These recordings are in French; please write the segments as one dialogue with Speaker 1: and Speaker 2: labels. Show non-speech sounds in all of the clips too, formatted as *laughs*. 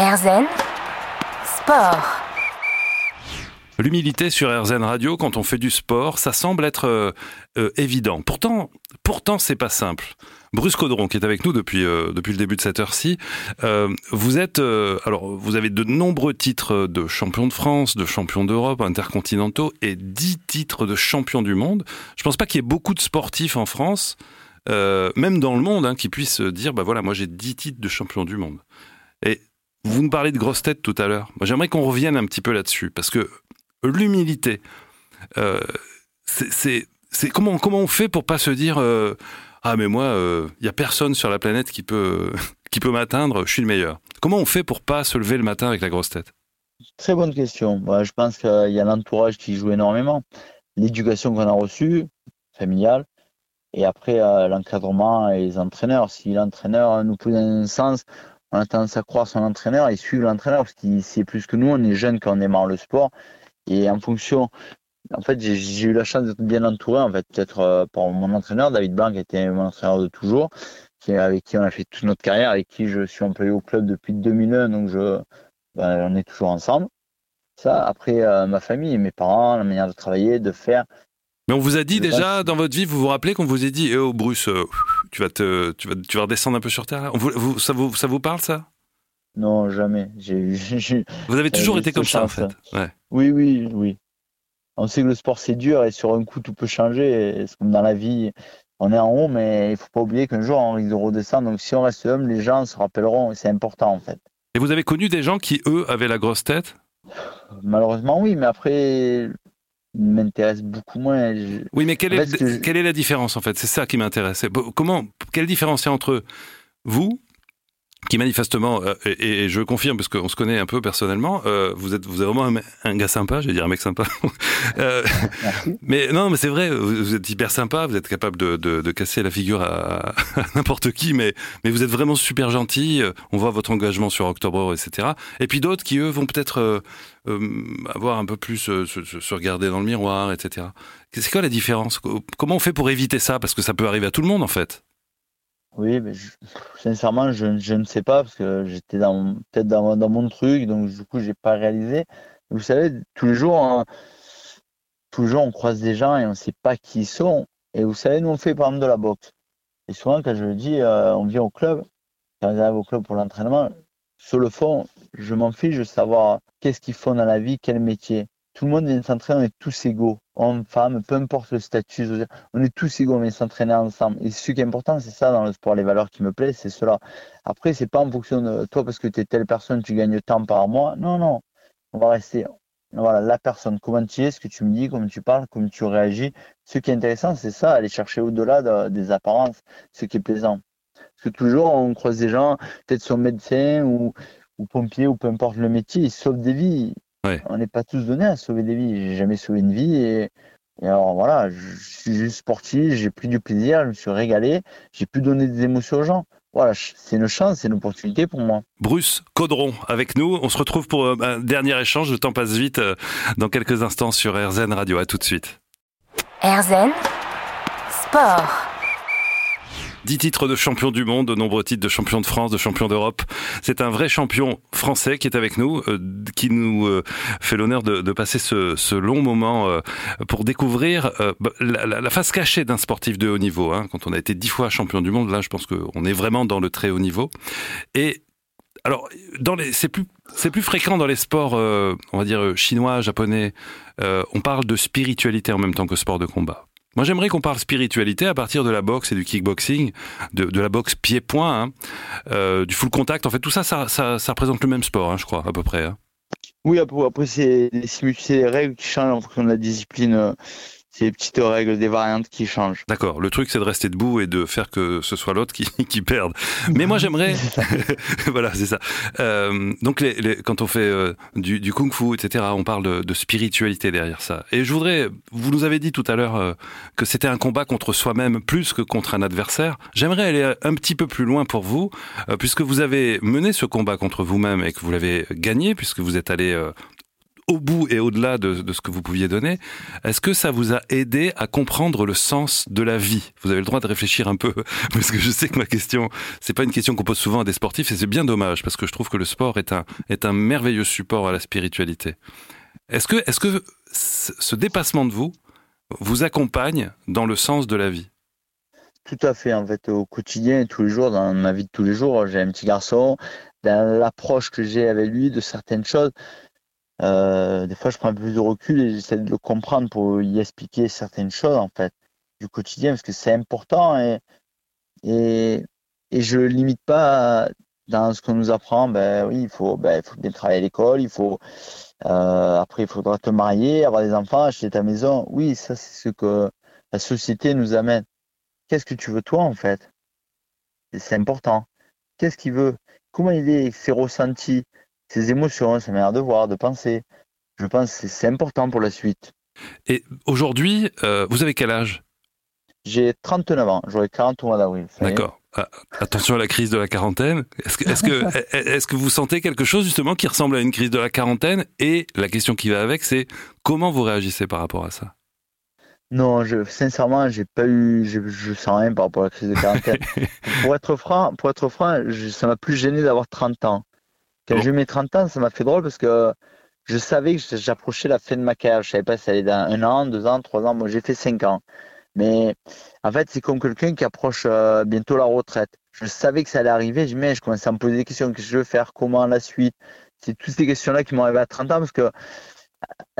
Speaker 1: Erzen Sport.
Speaker 2: L'humilité sur RZN Radio quand on fait du sport, ça semble être euh, euh, évident. Pourtant, pourtant c'est pas simple. Bruce Caudron, qui est avec nous depuis euh, depuis le début de cette heure-ci, vous êtes alors vous avez de nombreux titres de champion de France, de champion d'Europe, intercontinentaux et dix titres de champion du monde. Je pense pas qu'il y ait beaucoup de sportifs en France, même dans le monde, hein, qui puissent dire bah voilà moi j'ai dix titres de champion du monde. Et vous nous parlez de grosses têtes tout à l'heure. J'aimerais qu'on revienne un petit peu là-dessus parce que l'humilité. Euh, c'est comment on fait pour pas se dire euh, ah mais moi il euh, y a personne sur la planète qui peut *laughs* qui peut m'atteindre, je suis le meilleur. Comment on fait pour pas se lever le matin avec la grosse tête?
Speaker 3: Très bonne question. je pense qu'il y a l'entourage qui joue énormément, l'éducation qu'on a reçue familiale et après l'encadrement et les entraîneurs. Si l'entraîneur nous pousse dans un sens, on a tendance à croire son entraîneur et suivre l'entraîneur parce qu'il sait plus que nous. On est jeune quand on démarre le sport et en fonction, en fait, j'ai eu la chance d'être bien entouré, en fait, peut-être euh, par mon entraîneur, David Blanc, qui était mon entraîneur de toujours, qui, avec qui on a fait toute notre carrière, avec qui je suis employé au club depuis 2001, donc je, ben, on est toujours ensemble. Ça, après, euh, ma famille, mes parents, la manière de travailler, de faire.
Speaker 2: Mais on vous a dit déjà dans votre vie, vous vous rappelez qu'on vous a dit, eh oh Bruce, euh, tu vas te, tu vas, tu vas redescendre un peu sur terre. vous, ça vous, ça vous parle ça?
Speaker 3: Non, jamais. *laughs*
Speaker 2: Vous avez toujours été comme ça, en fait.
Speaker 3: Oui, oui, oui. On sait que le sport, c'est dur et sur un coup, tout peut changer. C'est comme dans la vie, on est en haut, mais il faut pas oublier qu'un jour, on risque de redescendre. Donc, si on reste homme, les gens se rappelleront et c'est important, en fait.
Speaker 2: Et vous avez connu des gens qui, eux, avaient la grosse tête?
Speaker 3: Malheureusement, oui, mais après, m'intéresse beaucoup moins.
Speaker 2: Oui, mais quelle, est, quelle est la différence, en fait? C'est ça qui m'intéresse. Comment, quelle différence il y a entre vous qui manifestement, euh, et, je confirme parce qu'on se connaît un peu personnellement, euh, vous êtes vous êtes vraiment un, gars sympa, je vais dire un mec sympa. *laughs* euh, mais non, mais c'est vrai, vous, êtes hyper sympa, vous êtes capable de, de, de casser la figure à, *laughs* n'importe qui, mais mais vous êtes vraiment super gentil. On voit votre engagement sur Octobre, etc. Et puis d'autres qui eux vont peut-être euh, avoir un peu plus se, se, regarder dans le miroir, etc. C'est quoi la différence? Comment on fait pour éviter ça? Parce que ça peut arriver à tout le monde en fait.
Speaker 3: Oui, mais sincèrement, je, ne sais pas parce que j'étais dans peut-être dans, mon truc, donc du coup, j'ai pas réalisé. Vous savez, tous les jours, hein, on croise des gens et on ne sait pas qui ils sont. Et vous savez, nous, on fait par exemple de la boxe. Et souvent, quand je le dis, euh, on vient au club, quand on arrive au club pour l'entraînement, sur le fond, je m'en fiche de savoir qu'est-ce qu'ils font dans la vie, quel métier tout le monde vient s'entraîner, on est tous égaux, hommes, femmes, peu importe le statut, on est tous égaux, on vient s'entraîner ensemble. Et ce qui est important, c'est ça dans le sport, les valeurs qui me plaisent, c'est cela. Après, c'est pas en fonction de toi parce que tu es telle personne, tu gagnes tant par mois. Non, non, on va rester. Voilà, la personne, comment tu es, ce que tu me dis, comment tu parles, comment tu réagis. Ce qui est intéressant, c'est ça, aller chercher au-delà des apparences, ce qui est plaisant. Parce que toujours, on croise des gens, peut-être sont médecins ou, ou pompiers ou peu importe le métier, ils sauvent des vies. On n'est pas tous donnés à sauver des vies. J'ai jamais sauvé une vie et, alors voilà, je suis juste sportif, j'ai pris du plaisir, je me suis régalé, j'ai pu donner des émotions aux gens. Voilà, c'est une chance, c'est une opportunité pour moi.
Speaker 2: Bruce Caudron avec nous. On se retrouve pour euh, un dernier échange. Le temps passe vite euh, dans quelques instants sur RZN Radio. À tout de suite.
Speaker 1: RZN Sport.
Speaker 2: 10 titres de champion du monde, de nombreux titres de champion de France, de champion d'Europe. C'est un vrai champion français qui est avec nous, euh, qui nous euh, fait l'honneur de, de, passer ce, ce, long moment euh, pour découvrir bah, la, la, face cachée d'un sportif de haut niveau. Hein. Quand on a été 10 fois champion du monde, là, je pense qu'on est vraiment dans le très haut niveau. Et alors, dans les, c'est plus, c'est plus fréquent dans les sports, on va dire chinois, japonais. on parle de spiritualité en même temps que sport de combat. Moi, j'aimerais qu'on parle spiritualité à partir de la boxe et du kickboxing, de, la boxe pied-point, hein, euh, du full contact. En fait, tout ça, ça, ça, ça représente le même sport, hein, je crois, à peu près. Hein.
Speaker 3: Oui, après, c'est les règles qui changent en fonction de la discipline. C'est les petites règles, des variantes qui changent.
Speaker 2: D'accord. Le truc, c'est de rester debout et de faire que ce soit l'autre qui, *laughs* qui perde. Mais moi, j'aimerais. *laughs* voilà, c'est ça. Euh, donc, les, les, quand on fait euh, du, du kung-fu, etc., on parle de, de, spiritualité derrière ça. Et je voudrais. Vous nous avez dit tout à l'heure euh, que c'était un combat contre soi-même plus que contre un adversaire. J'aimerais aller un petit peu plus loin pour vous, euh, puisque vous avez mené ce combat contre vous-même et que vous l'avez gagné, puisque vous êtes allé au bout et au-delà de, ce que vous pouviez donner. Est-ce que ça vous a aidé à comprendre le sens de la vie? Vous avez le droit de réfléchir un peu, *laughs* parce que je sais que ma question, c'est pas une question qu'on pose souvent à des sportifs, et c'est bien dommage, parce que je trouve que le sport est un, est un merveilleux support à la spiritualité. Est-ce que, est-ce que ce dépassement de vous vous accompagne dans le sens de la vie?
Speaker 3: Tout à fait, en fait, au quotidien, tous les jours, dans ma vie de tous les jours, j'ai un petit garçon, dans l'approche que j'ai avec lui de certaines choses, euh, des fois je prends un peu plus de recul et j'essaie de le comprendre pour y expliquer certaines choses, en fait, du quotidien, parce que c'est important et, et, et je ne limite pas dans ce qu'on nous apprend, ben oui, il faut, ben, faut bien travailler à l'école, il faut euh, après il faudra te marier, avoir des enfants, acheter ta maison. Oui, ça c'est ce que la société nous amène. Qu'est-ce que tu veux toi en fait? C'est important. Qu'est-ce qu'il veut? Comment il est ses ressentis, ses émotions, sa manière de voir, de penser. Je pense que c'est important pour la suite.
Speaker 2: Et aujourd'hui, euh, vous avez quel âge?
Speaker 3: J'ai 39 ans, j'aurai 40 au mois d'avril.
Speaker 2: D'accord. Ah, attention à la crise de la quarantaine. Est-ce que, est-ce que, *laughs* est-ce que vous sentez quelque chose justement qui ressemble à une crise de la quarantaine? Et la question qui va avec, c'est comment vous réagissez par rapport à ça?
Speaker 3: Non, je, sincèrement, j'ai pas eu, je, je sens rien par rapport à la crise de la quarantaine. *laughs* pour être franc, pour être franc, je, ça m'a plus gêné d'avoir 30 ans. Quand j'ai eu mes 30 ans, ça m'a fait drôle parce que je savais que j'approchais la fin de ma carrière. Je savais pas si ça allait dans un an, deux ans, trois ans. Moi, j'ai fait cinq ans. Mais en fait, c'est comme quelqu'un qui approche euh, bientôt la retraite. Je savais que ça allait arriver, je, mais je commençais à me poser des questions. Qu'est-ce que je veux faire? Comment la suite? C'est toutes ces questions-là qui m'ont arrivé à 30 ans parce que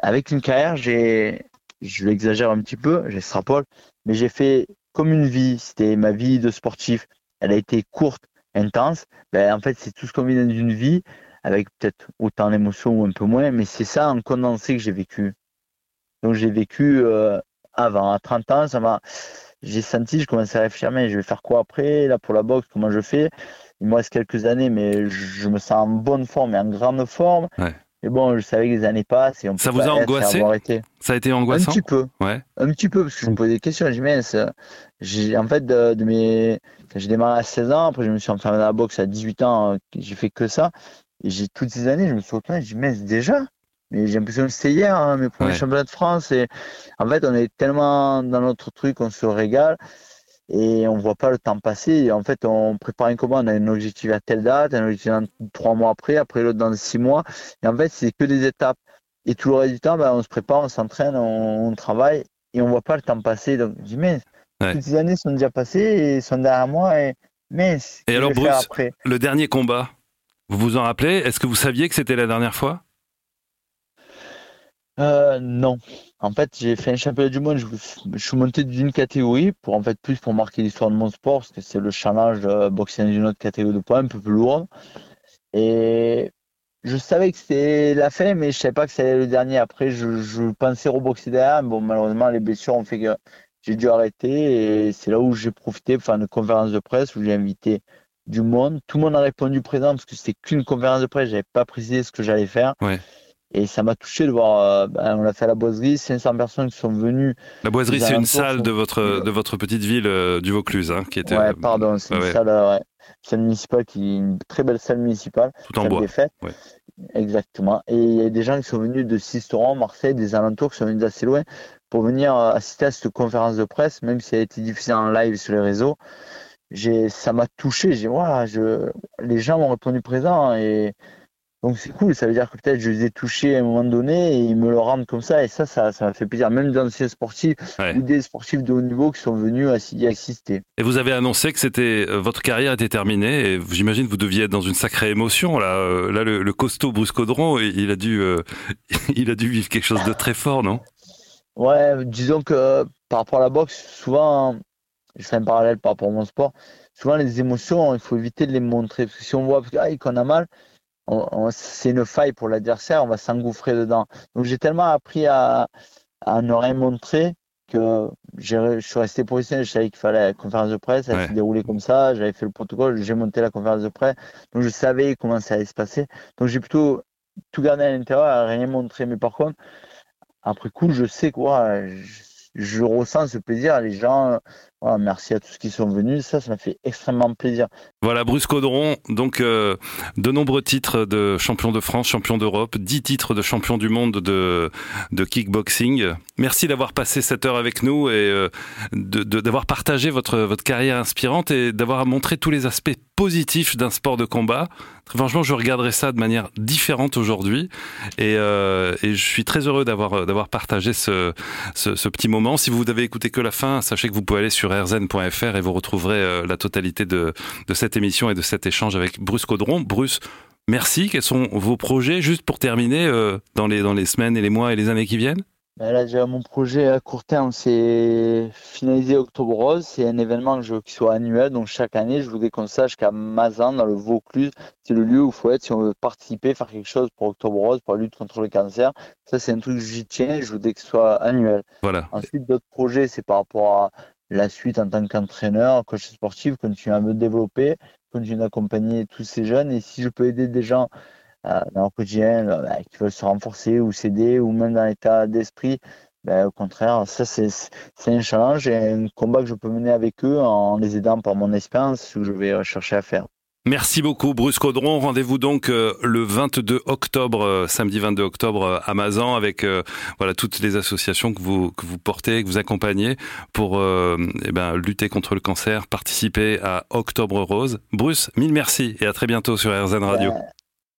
Speaker 3: avec une carrière, j'ai, je l'exagère un petit peu, j'extrapole, mais j'ai fait comme une vie. C'était ma vie de sportif. Elle a été courte, intense. Ben, en fait, c'est tout ce qu'on vit dans une vie avec peut-être autant d'émotions ou un peu moins, mais c'est ça en condensé que j'ai vécu. Donc j'ai vécu euh, avant. À 30 ans, ça m'a, j'ai senti, je commençais à réfléchir, mais je vais faire quoi après Là, pour la boxe, comment je fais? Il me reste quelques années, mais je me sens en bonne forme et en grande forme. Et bon, je savais que les années passent et on
Speaker 2: Ça vous a angoissé Ça a été angoissant
Speaker 3: Un petit peu.
Speaker 2: Ouais.
Speaker 3: Un petit peu, parce que je me posais des questions. Je me j'ai, en fait, de, de mes, j'ai démarré à 16 ans, après je me suis enfermé dans la boxe à 18 ans, j'ai fait que ça. Et j'ai toutes ces années, je me suis retrouvé, je dis, mais déjà? Mais j'ai l'impression que c'était hier, hein, mes premiers championnats de France. Et en fait, on est tellement dans notre truc, on se régale et on voit pas le temps passer. Et en fait, on prépare un combat, on a un objectif à telle date, un objectif dans trois mois après, après l'autre dans six mois. Et en fait, c'est que des étapes. Et tout le reste du temps, ben, on se prépare, on s'entraîne, on, travaille et on voit pas le temps passer. Donc, je dis, mais toutes ces années sont déjà passées et sont derrière moi. Et, mais,
Speaker 2: et alors, Bruce, le dernier combat, vous vous en rappelez? Est-ce que vous saviez que c'était la dernière fois?
Speaker 3: Euh, non. En fait, j'ai fait un championnat du monde. Je, suis monté d'une catégorie pour en fait plus pour marquer l'histoire de mon sport parce que c'est le challenge de boxer dans une autre catégorie de poids un peu plus lourde. Et je savais que c'était la fin, mais je savais pas que c'était le dernier. Après, je, pensais reboxer derrière. Bon, malheureusement, les blessures ont fait que j'ai dû arrêter. Et c'est là où j'ai profité faire une conférence de presse où j'ai invité du monde. Tout le monde a répondu présent parce que c'était qu'une conférence de presse. J'avais pas précisé ce que j'allais faire. Et ça m'a touché de voir, euh, ben, on a fait à la boiserie, 500 personnes qui sont venues.
Speaker 2: La boiserie, c'est une salle de votre, de votre petite ville euh, du Vaucluse, hein, qui était.
Speaker 3: Ouais, pardon, c'est une salle, ouais, salle municipale, qui une très belle salle municipale.
Speaker 2: Tout en bois. Des fêtes. Ouais.
Speaker 3: Exactement. Et il y a des gens qui sont venus de Sisteron, Marseille, des alentours, qui sont venus d'assez loin pour venir euh, assister à cette conférence de presse, même si elle a été diffusée en live sur les réseaux. J'ai, ça m'a touché. J'ai, voilà, je, les gens m'ont répondu présent et donc c'est cool, ça veut dire que peut-être je les ai touchés à un moment donné et ils me le rendent comme ça et ça, ça, ça m'a fait plaisir. Même d'anciens sportifs ou des sportifs de haut niveau qui sont venus y assister.
Speaker 2: Et vous avez annoncé que c'était euh, votre carrière était terminée et j'imagine que vous deviez être dans une sacrée émotion là. Euh, là, le, costaud Bruce Caudron, il a dû, euh, *laughs* il a dû vivre quelque chose de très fort, non?
Speaker 3: Ouais, disons que par rapport à la boxe, souvent, je fais un parallèle par rapport à mon sport. Souvent les émotions, il faut éviter de les montrer parce que si on voit qu'on a mal c'est une faille pour l'adversaire, on va s'engouffrer dedans. Donc j'ai tellement appris à, à ne rien montrer que je suis resté professionnel. Je savais qu'il fallait la conférence de presse, elle s'est déroulée comme ça. J'avais fait le protocole, j'ai monté la conférence de presse, donc je savais comment ça allait se passer. Donc j'ai plutôt tout gardé à l'intérieur, à rien montrer. Mais par contre, après coup, je sais quoi, je, je, ressens ce plaisir. Les gens voilà, merci à tous qui sont venus. Ça, ça m'a fait extrêmement plaisir.
Speaker 2: Voilà, Bruce Caudron, donc euh, de nombreux titres de champion de France, champion d'Europe, dix titres de champion du monde de, de kickboxing. Merci d'avoir passé cette heure avec nous et euh, d'avoir partagé votre, votre carrière inspirante et d'avoir montré tous les aspects positifs d'un sport de combat. Très franchement, je regarderai ça de manière différente aujourd'hui et, euh, et, je suis très heureux d'avoir partagé ce, ce, ce, petit moment. Si vous n'avez écouté que la fin, sachez que vous pouvez aller sur rzn.fr et vous retrouverez euh, la totalité de, de cette émission et de cet échange avec Bruce Caudron. Bruce, merci. Quels sont vos projets, juste pour terminer, euh, dans, les, dans les semaines et les mois et les années qui viennent?
Speaker 3: Ben Là, déjà, mon projet à court terme, c'est finaliser Octobre Rose. C'est un événement que je veux qu'il soit annuel. Donc, chaque année, je voudrais qu'on sache qu'à Mazan, dans le Vaucluse, c'est le lieu où il faut être si on veut participer, faire quelque chose pour Octobre Rose, pour la lutte contre le cancer. Ça, c'est un truc que j'y tiens. Je voudrais que ce soit annuel.
Speaker 2: Voilà.
Speaker 3: Ensuite, d'autres projets, c'est par rapport à la suite en tant qu'entraîneur, coach sportif, continuer à me développer, continuer d'accompagner tous ces jeunes. Et si je peux aider des gens euh, dans leur quotidien euh, bah, qui veulent se renforcer ou s'aider, ou même dans l'état d'esprit, ben, au contraire, ça c'est un challenge et un combat que je peux mener avec eux en les aidant par mon expérience, ce je vais chercher à faire.
Speaker 2: Merci beaucoup Bruce Caudron. Rendez-vous donc euh, le 22 octobre, euh, samedi 22 octobre euh, à Mazan avec voilà toutes les associations que vous que vous portez, que vous accompagnez pour eh ben, lutter contre le cancer, participer à Octobre Rose. Bruce, mille merci et à très bientôt sur RZN Radio.